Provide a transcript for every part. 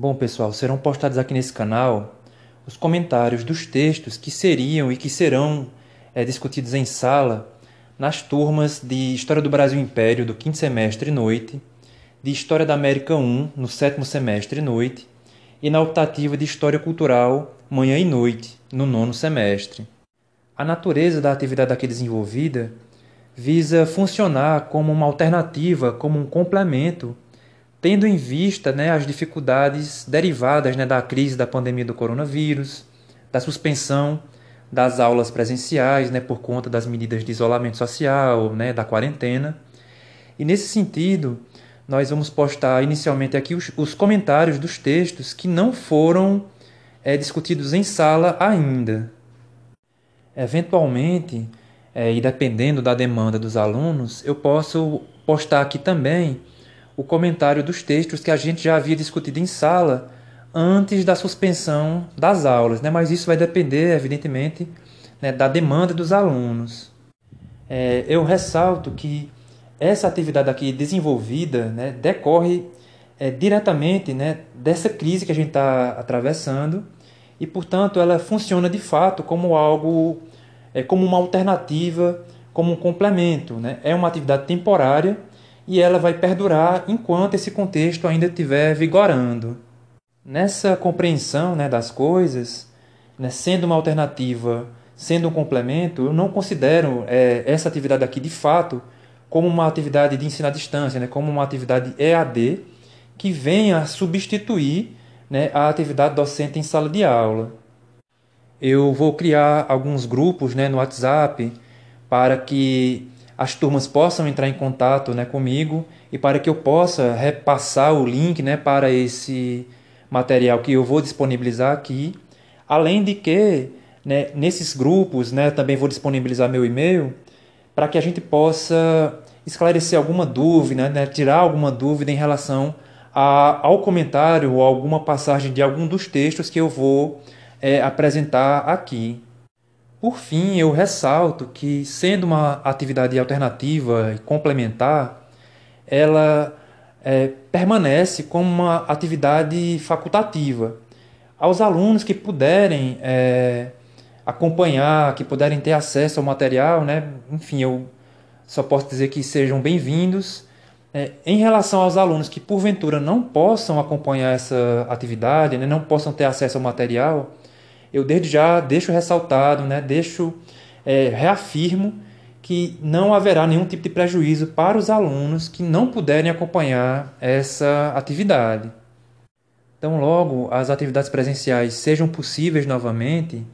Bom, pessoal, serão postados aqui nesse canal os comentários dos textos que seriam e que serão é, discutidos em sala nas turmas de História do Brasil Império do quinto semestre noite, de História da América 1 no sétimo semestre noite e na optativa de História Cultural manhã e noite no nono semestre. A natureza da atividade aqui desenvolvida visa funcionar como uma alternativa, como um complemento tendo em vista né, as dificuldades derivadas né, da crise da pandemia do coronavírus, da suspensão das aulas presenciais né, por conta das medidas de isolamento social, né, da quarentena. E nesse sentido, nós vamos postar inicialmente aqui os, os comentários dos textos que não foram é, discutidos em sala ainda. Eventualmente, é, e dependendo da demanda dos alunos, eu posso postar aqui também o comentário dos textos que a gente já havia discutido em sala antes da suspensão das aulas, né? mas isso vai depender, evidentemente, né, da demanda dos alunos. É, eu ressalto que essa atividade aqui desenvolvida né, decorre é, diretamente né, dessa crise que a gente está atravessando e, portanto, ela funciona de fato como algo, é, como uma alternativa, como um complemento. Né? É uma atividade temporária e ela vai perdurar enquanto esse contexto ainda estiver vigorando. Nessa compreensão né, das coisas, né, sendo uma alternativa, sendo um complemento, eu não considero é, essa atividade aqui de fato como uma atividade de ensino à distância, né, como uma atividade EAD que venha substituir né, a atividade docente em sala de aula. Eu vou criar alguns grupos né, no WhatsApp para que as turmas possam entrar em contato né, comigo e para que eu possa repassar o link né, para esse material que eu vou disponibilizar aqui. Além de que, né, nesses grupos, né, também vou disponibilizar meu e-mail para que a gente possa esclarecer alguma dúvida, né, tirar alguma dúvida em relação a, ao comentário ou alguma passagem de algum dos textos que eu vou é, apresentar aqui. Por fim, eu ressalto que, sendo uma atividade alternativa e complementar, ela é, permanece como uma atividade facultativa. Aos alunos que puderem é, acompanhar, que puderem ter acesso ao material, né? enfim, eu só posso dizer que sejam bem-vindos. É, em relação aos alunos que porventura não possam acompanhar essa atividade, né? não possam ter acesso ao material, eu desde já deixo ressaltado, né, deixo, é, reafirmo que não haverá nenhum tipo de prejuízo para os alunos que não puderem acompanhar essa atividade. Então, logo as atividades presenciais sejam possíveis novamente,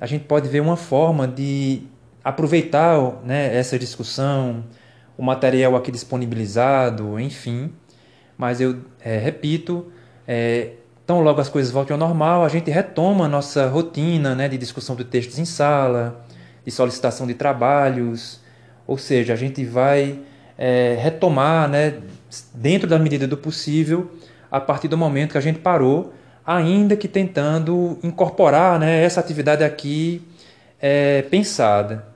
a gente pode ver uma forma de aproveitar né, essa discussão, o material aqui disponibilizado, enfim. Mas eu é, repito, é, então, logo as coisas voltem ao normal, a gente retoma a nossa rotina né, de discussão de textos em sala, de solicitação de trabalhos, ou seja, a gente vai é, retomar, né, dentro da medida do possível, a partir do momento que a gente parou, ainda que tentando incorporar né, essa atividade aqui é, pensada.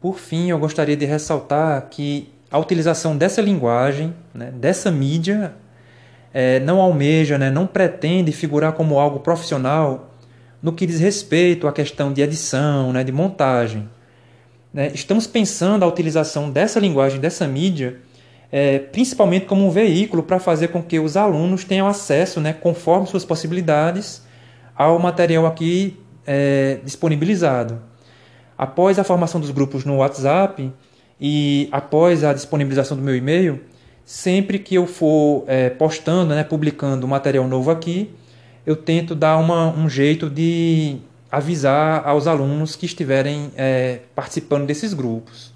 Por fim, eu gostaria de ressaltar que a utilização dessa linguagem, né, dessa mídia é, não almeja, né, não pretende figurar como algo profissional no que diz respeito à questão de edição, né, de montagem. Né? Estamos pensando a utilização dessa linguagem, dessa mídia, é, principalmente como um veículo para fazer com que os alunos tenham acesso, né, conforme suas possibilidades, ao material aqui é, disponibilizado. Após a formação dos grupos no WhatsApp e após a disponibilização do meu e-mail, sempre que eu for é, postando, né, publicando material novo aqui, eu tento dar uma, um jeito de avisar aos alunos que estiverem é, participando desses grupos.